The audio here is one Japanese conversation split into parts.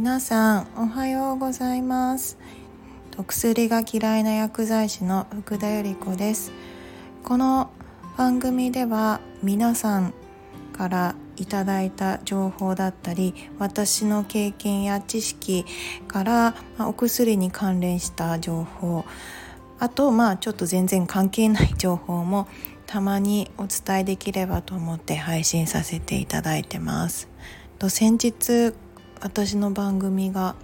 皆さんおはようございます薬が嫌いな薬剤師の福田由里子ですこの番組では皆さんからいただいた情報だったり私の経験や知識からお薬に関連した情報あとまあちょっと全然関係ない情報もたまにお伝えできればと思って配信させていただいてます。と先日私の番組が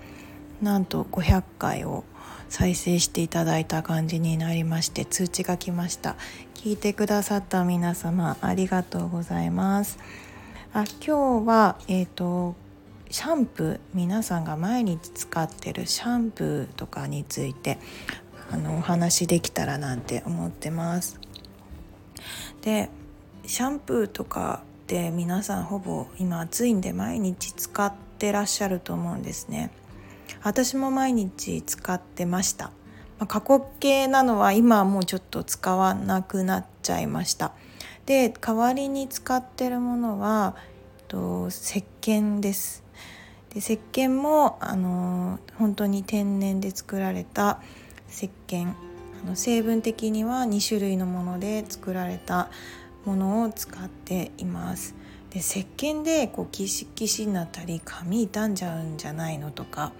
なんと500回を再生していただいた感じになりまして通知が来ました。聞いてくださった皆様ありがとうございます。あ今日はえっ、ー、とシャンプー皆さんが毎日使ってるシャンプーとかについてあのお話できたらなんて思ってます。でシャンプーとかって皆さんほぼ今暑いんで毎日使ってらっしゃると思うんですね。私も毎日使ってました、まあ、過去形なのは今はもうちょっと使わなくなっちゃいました。で代わりに使ってるものはと石鹸です。で石鹸もあの本当に天然で作られた石鹸。あの成分的には2種類のもので作られたものを使っています。で石鹸でこうキシキシになったり髪傷んじゃうんじゃないのとか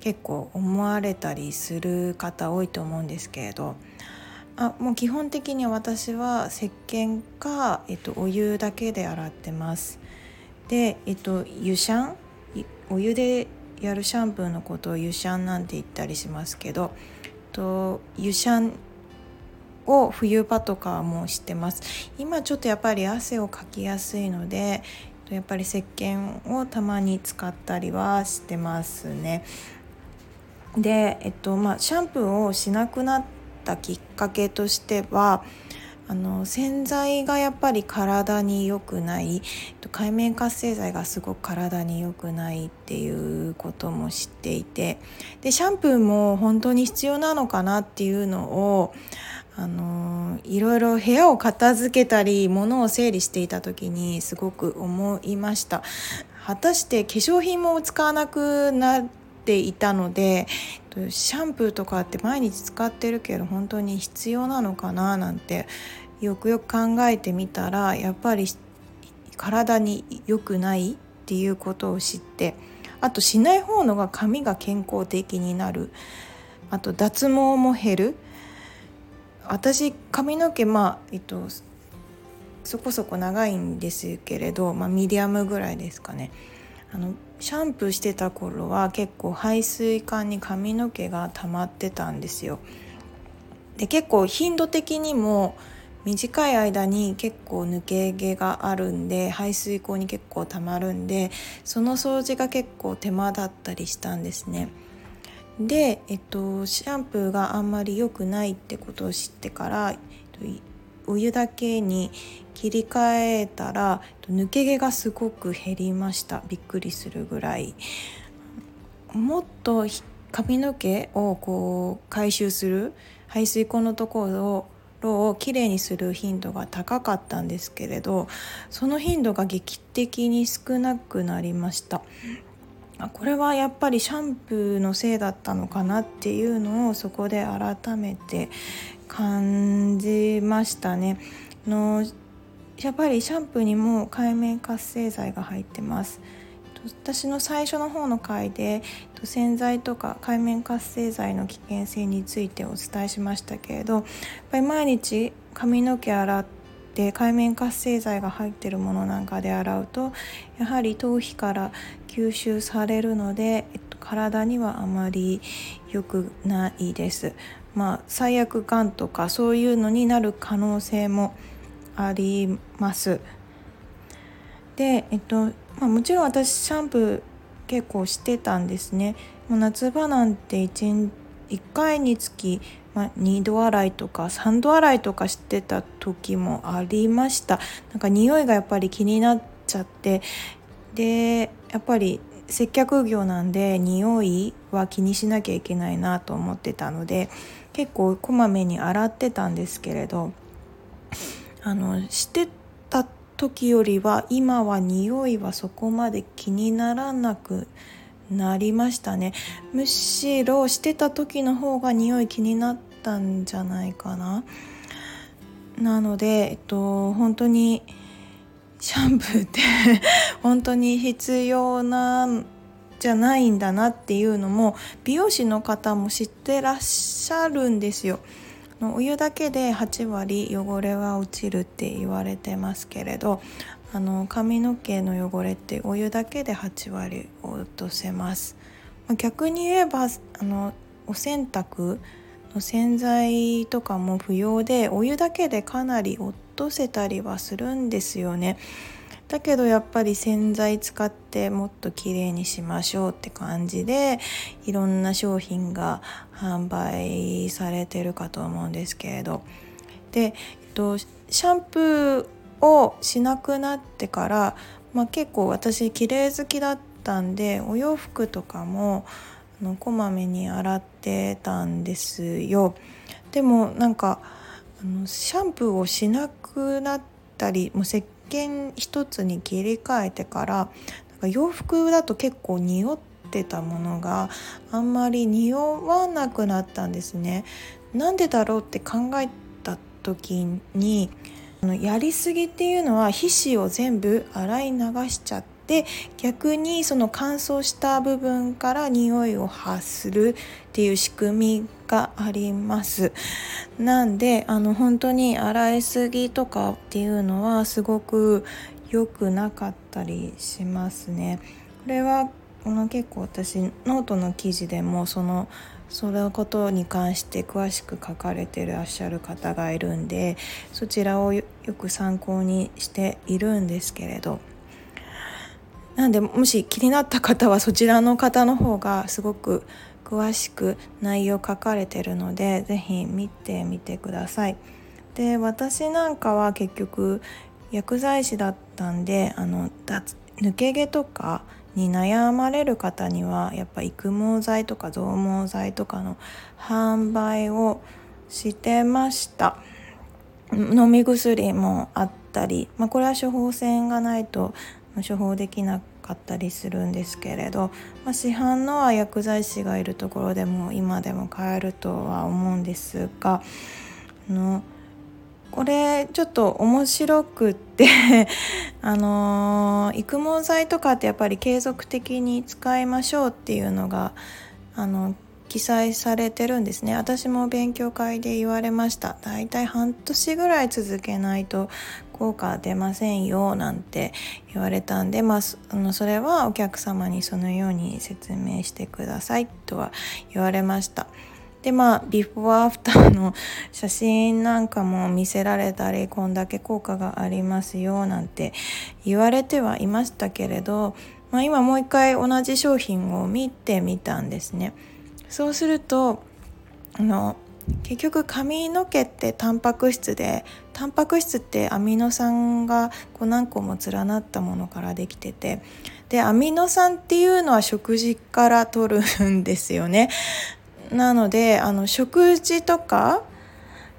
結構思われたりする方多いと思うんですけれどあもう基本的に私は石鹸か、えっと、お湯だけで洗ってます。で、えっと、湯シャンお湯でやるシャンプーのことを湯シャンなんて言ったりしますけど、えっと、湯シャンを冬場とかもしてます。今ちょっとやっぱり汗をかきやすいのでやっぱり石鹸をたまに使ったりはしてますね。でえっとまあシャンプーをしなくなったきっかけとしてはあの洗剤がやっぱり体に良くない海面活性剤がすごく体に良くないっていうことも知っていてでシャンプーも本当に必要なのかなっていうのをあのいろいろ部屋を片付けたり物を整理していた時にすごく思いました。果たして化粧品も使わなくなっていたのでシャンプーとかって毎日使ってるけど本当に必要なのかななんてよくよく考えてみたらやっぱり体に良くないっていうことを知ってあとしない方のが髪が健康的になる。あと脱毛も減る。私髪の毛まあえっとそこそこ長いんですけれど、まあ、ミディアムぐらいですかねあのシャンプーしてた頃は結構排水管に髪の毛が溜まってたんですよで結構頻度的にも短い間に結構抜け毛があるんで排水口に結構溜まるんでその掃除が結構手間だったりしたんですね。で、えっと、シャンプーがあんまり良くないってことを知ってから、えっと、お湯だけに切り替えたら抜け毛がすごく減りました。びっくりするぐらい。もっと髪の毛をこう回収する排水口のところををきれいにする頻度が高かったんですけれどその頻度が劇的に少なくなりました。これはやっぱりシャンプーのせいだったのかなっていうのをそこで改めて感じましたね。のやっぱりシャンプーにも界面活性剤が入ってます。私の最初の方の回で洗剤とか界面活性剤の危険性についてお伝えしましたけれどやっぱり毎日髪の毛洗って界面活性剤が入ってるものなんかで洗うとやはり頭皮から吸収されるので、えっと、体にはあまり良くないです。まあ、最悪がんとかそういうのになる可能性もあります。で、えっとまあ、もちろん私シャンプー結構してたんですね。もう夏場なんて 1, 1回につき、まあ、2度洗いとか3度洗いとかしてた時もありました。なんか匂いがやっぱり気になっちゃってでやっぱり接客業なんで匂いは気にしなきゃいけないなと思ってたので結構こまめに洗ってたんですけれどあのしてた時よりは今は匂いはそこまで気にならなくなりましたね。むしろしてた時の方が匂い気になったんじゃないかな。なのでえっと本当にシャンプーって本当に必要なんじゃないんだなっていうのも美容師の方も知ってらっしゃるんですよ。お湯だけで8割汚れは落ちるって言われてますけれどあの髪の毛の汚れってお湯だけで8割落とせます。逆に言えばあのお洗濯の洗剤とかも不要でお湯だけでかなり落とせたりはするんですよね。だけどやっぱり洗剤使ってもっと綺麗にしましょうって感じでいろんな商品が販売されてるかと思うんですけれどで、えっと、シャンプーをしなくなってから、まあ、結構私綺麗好きだったんでお洋服とかもあのこまめに洗ってたんですよ。でもなんかあのシャンプーをしなくなったりもう石鹸一つに切り替えてからなんか洋服だと結構匂ってたものがあんまり匂わなくなったんですね。なんでだろうって考えた時にやりすぎっていうのは皮脂を全部洗い流しちゃって逆にその乾燥した部分から匂いを発するっていう仕組みがあります。なんであの本当に洗いすぎとかっていうのはすごく良くなかったりしますね。これはこの結構私ノートの記事でもそのそのことに関して詳しく書かれてらっしゃる方がいるんでそちらをよく参考にしているんですけれど。なんでもし気になった方はそちらの方の方がすごく詳しく内容書かれてるので是非見てみてください。で私なんかは結局薬剤師だったんであの抜け毛とかに悩まれる方にはやっぱ育毛剤とか増毛剤とかの販売をしてました飲み薬もあったり、まあ、これは処方箋がないと処方できなかったりするんですけれど、まあ、市販のは薬剤師がいるところでも今でも買えるとは思うんですがあのこれちょっと面白くって あの育毛剤とかってやっぱり継続的に使いましょうっていうのがあの記載されてるんですね。私も勉強会で言われました。だいたい半年ぐらい続けないと効果出ませんよなんて言われたんで、まあ、あのそれはお客様にそのように説明してくださいとは言われました。でまあビフォーアフターの写真なんかも見せられたりこんだけ効果がありますよなんて言われてはいましたけれど、まあ、今もう一回同じ商品を見てみたんですね。そうするとあの結局髪の毛ってタンパク質でタンパク質ってアミノ酸がこう何個も連なったものからできててでアミノ酸っていうのは食事から取るんですよね なのであの食事とか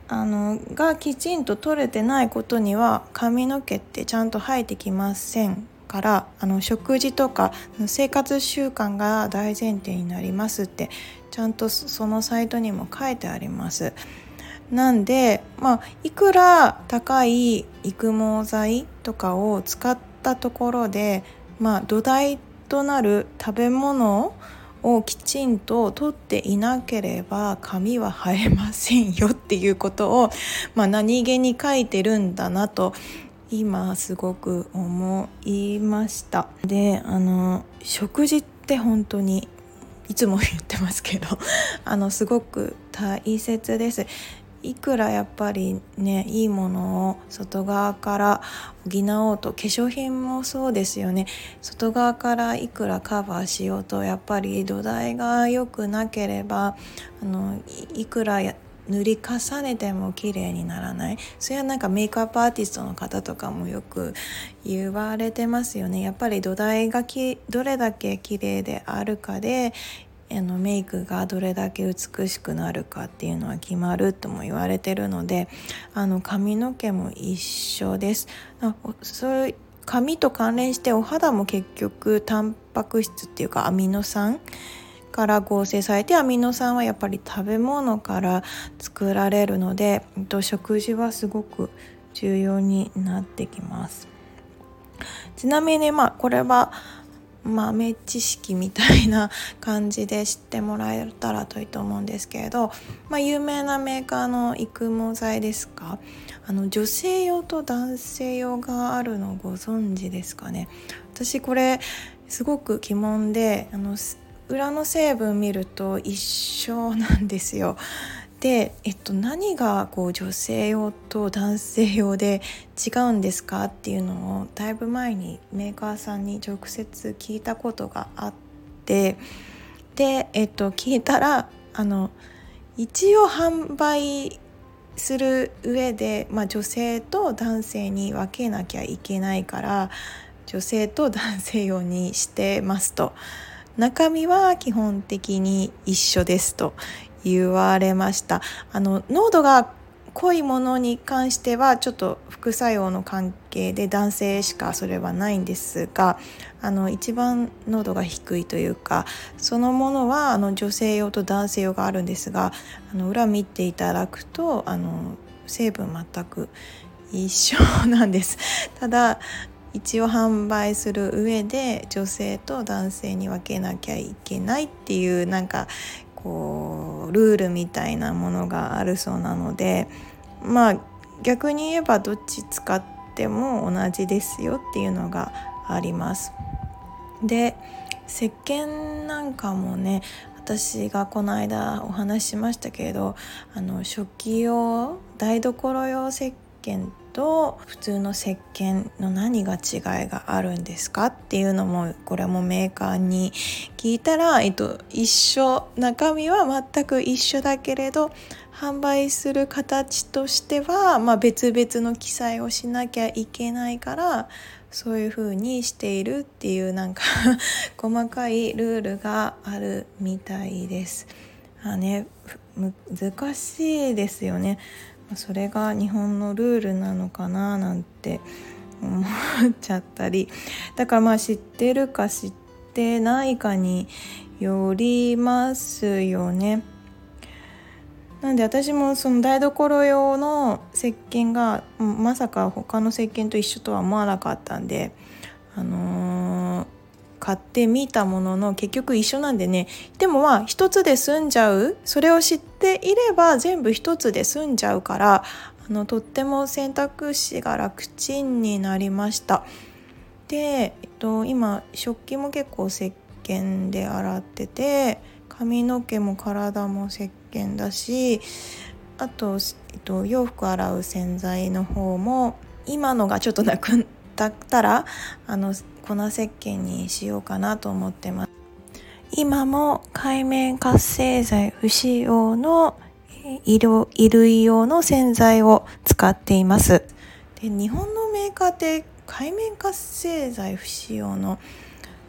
あのがきちんと取れてないことには髪の毛ってちゃんと生えてきませんからあの食事とか生活習慣が大前提になりますってちゃんとそのサイトにも書いてあります。なんでまあいくら高い育毛剤とかを使ったところでまあ土台となる食べ物をきちんと取っていなければ髪は生えませんよっていうことを、まあ、何気に書いてるんだなと今すごく思いました。であの食事って本当にいつも言ってますけどあのすごく大切です。いくらやっぱりねいいものを外側から補おうと化粧品もそうですよね。外側からいくらカバーしようとやっぱり土台が良くなければあのいくら塗り重ねても綺麗にならない。それはなんかメイクアップアーティストの方とかもよく言われてますよね。やっぱり土台がきどれだけ綺麗であるかであのメイクがどれだけ美しくなるかっていうのは決まるとも言われてるのであの髪の毛も一緒です。そういう髪と関連してお肌も結局タンパク質っていうかアミノ酸から合成されてアミノ酸はやっぱり食べ物から作られるので食事はすごく重要になってきますちなみにまあこれは豆知識みたいな感じで知ってもらえたらといいと思うんですけれど、まあ、有名なメーカーの育毛剤ですか？あの女性用と男性用があるのご存知ですかね？私これすごく疑問であの裏の成分見ると一緒なんですよ。で、えっと、何がこう女性用と男性用で違うんですか？っていうのをだいぶ前にメーカーさんに直接聞いたことがあってで、えっと、聞いたらあの一応販売する上で、まあ、女性と男性に分けなきゃいけないから女性と男性用にしてますと。中身は基本的に一緒ですと。言われました。あの濃度が濃いものに関してはちょっと副作用の関係で男性しかそれはないんですがあの一番濃度が低いというかそのものはあの女性用と男性用があるんですがあの裏見ていただくとあの成分全く一緒なんです。ただ一応販売する上で女性と男性に分けなきゃいけないっていうなんかこうルールみたいなものがあるそうなのでまあ逆に言えばどっち使っても同じですよっていうのがあります。で石鹸なんかもね私がこの間お話ししましたけれどあの食器用台所用石鹸と普通の石鹸の何が違いがあるんですかっていうのもこれもメーカーに聞いたら、えっと、一緒中身は全く一緒だけれど販売する形としては、まあ、別々の記載をしなきゃいけないからそういう風にしているっていうなんか 細かいルールがあるみたいです。あね難しいですよね。それが日本のルールなのかななんて思っちゃったりだからまあ知ってるか知ってないかによりますよね。なんで私もその台所用の石鹸がまさか他の石鹸と一緒とは思わなかったんであの買ってみたものの結局一緒なんでね。でもまあ一つで済んじゃう。それを知っていれば全部一つで済んじゃうからあのとっても選択肢が楽ちんになりました。で、えっと、今食器も結構石鹸で洗ってて髪の毛も体も石鹸だしあと、えっと、洋服洗う洗剤の方も今のがちょっとなくったらあの粉石鹸にしようかなと思ってます。今も海面活性剤不使用の衣類用の洗剤を使っています。で日本のメーカーって海面活性剤不使用の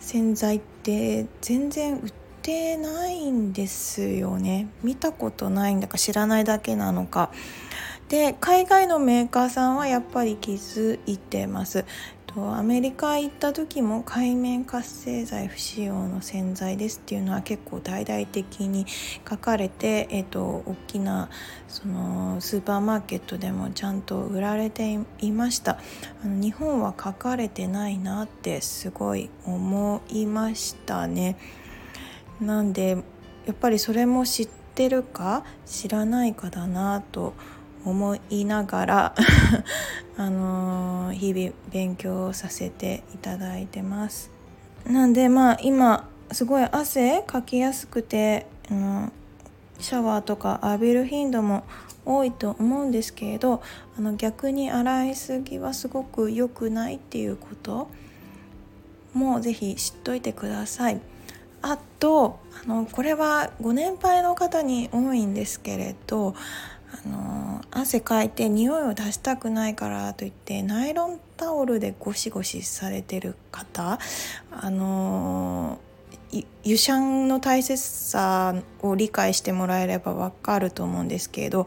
洗剤って全然売ってないんですよね。見たことないんだか知らないだけなのか。で海外のメーカーさんはやっぱり気づいてます。アメリカ行った時も海面活性剤不使用の洗剤ですっていうのは結構大々的に書かれて、えーと、大きなそのスーパーマーケットでもちゃんと売られていました。あの日本は書かれてないなってすごい思いましたね。なんでやっぱりそれも知ってるか知らないかだなと思思いながら あのー、日々勉強をさせていただいてますなんでまあ今すごい汗かきやすくて、うん、シャワーとか浴びる頻度も多いと思うんですけれどあの逆に洗いすぎはすごく良くないっていうこともぜひ知っといてください。あとあのこれはご年配の方に多いんですけれどあの汗かいて匂いを出したくないからといってナイロンタオルでゴシゴシされてる方あの湯シャンの大切さを理解してもらえればわかると思うんですけど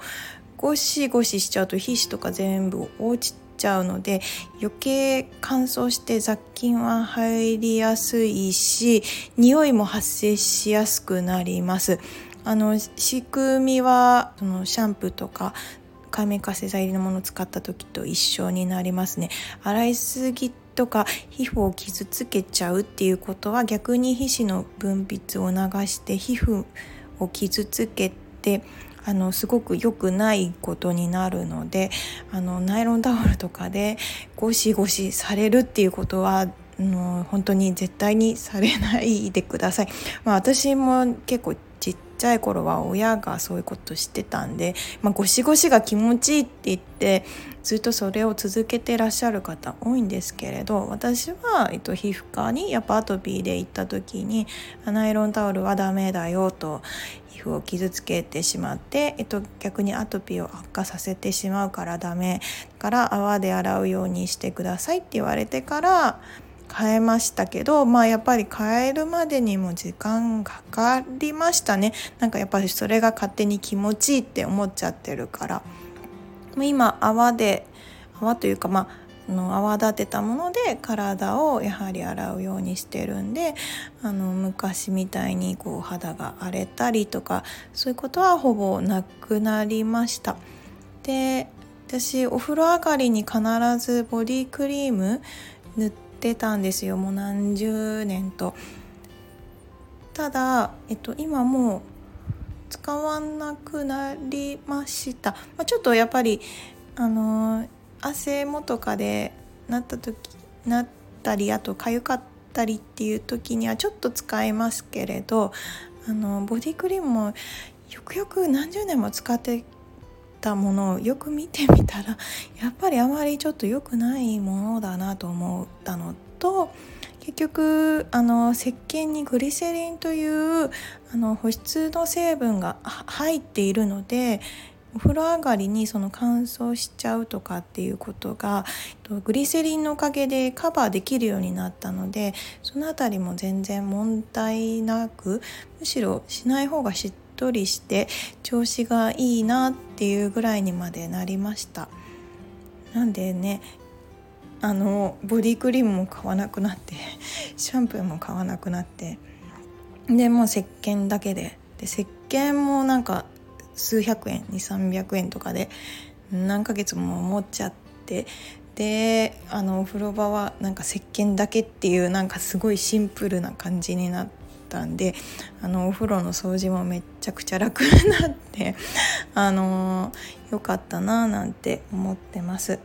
ゴシゴシしちゃうと皮脂とか全部落ちちゃうので余計乾燥して雑菌は入りやすいし匂いも発生しやすくなります。あの仕組みはそのシャンプーとか界面活性剤入りのものを使った時と一緒になりますね洗いすぎとか皮膚を傷つけちゃうっていうことは逆に皮脂の分泌を流して皮膚を傷つけてあのすごく良くないことになるのであのナイロンタオルとかでゴシゴシされるっていうことはの本当に絶対にされないでください。まあ、私も結構ちっちゃい頃は親がそういうことしてたんで、まあ、ゴシゴシが気持ちいいって言ってずっとそれを続けてらっしゃる方多いんですけれど私は、えっと、皮膚科にやっぱアトピーで行った時にナイロンタオルはダメだよと皮膚を傷つけてしまって、えっと、逆にアトピーを悪化させてしまうからダメから泡で洗うようにしてくださいって言われてから変えましたけどまあやっぱり変えるまでにも時間かかりましたねなんかやっぱりそれが勝手に気持ちいいって思っちゃってるから今泡で泡というかまあの泡立てたもので体をやはり洗うようにしてるんであの昔みたいにこう肌が荒れたりとかそういうことはほぼなくなりました。で私お風呂上がりに必ずボディクリーム塗ってってたんですよもう何十年と。ただ、えっと、今もう使わなくなりました、まあ、ちょっとやっぱりあの汗もとかでなった時なったりあと痒かったりっていう時にはちょっと使いますけれどあのボディクリームもよくよく何十年も使ってたものをよく見てみたら やっぱりあまりちょっと良くないものだなと思ったのと結局あの石鹸にグリセリンというあの保湿の成分が入っているのでお風呂上がりにその乾燥しちゃうとかっていうことがグリセリンのおかげでカバーできるようになったのでその辺りも全然問題なくむしろしない方がしってとりして調子がいいなっていうぐらいにまでなりました。なんでねあのボディクリームも買わなくなって シャンプーも買わなくなってでもう石鹸だけでで石鹸もなんか数百円2300円とかで何ヶ月も持っちゃってであのお風呂場はなんか石鹸だけっていうなんかすごいシンプルな感じになってったんであのお風呂の掃除もめっちゃくちゃ楽になって あのよかったななんて思ってます。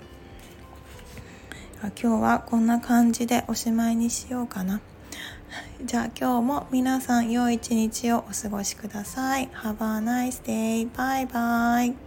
今日はこんな感じでおしまいにしようかな。じゃあ今日も皆さん良い一日をお過ごしください。Have a nice day. Bye bye.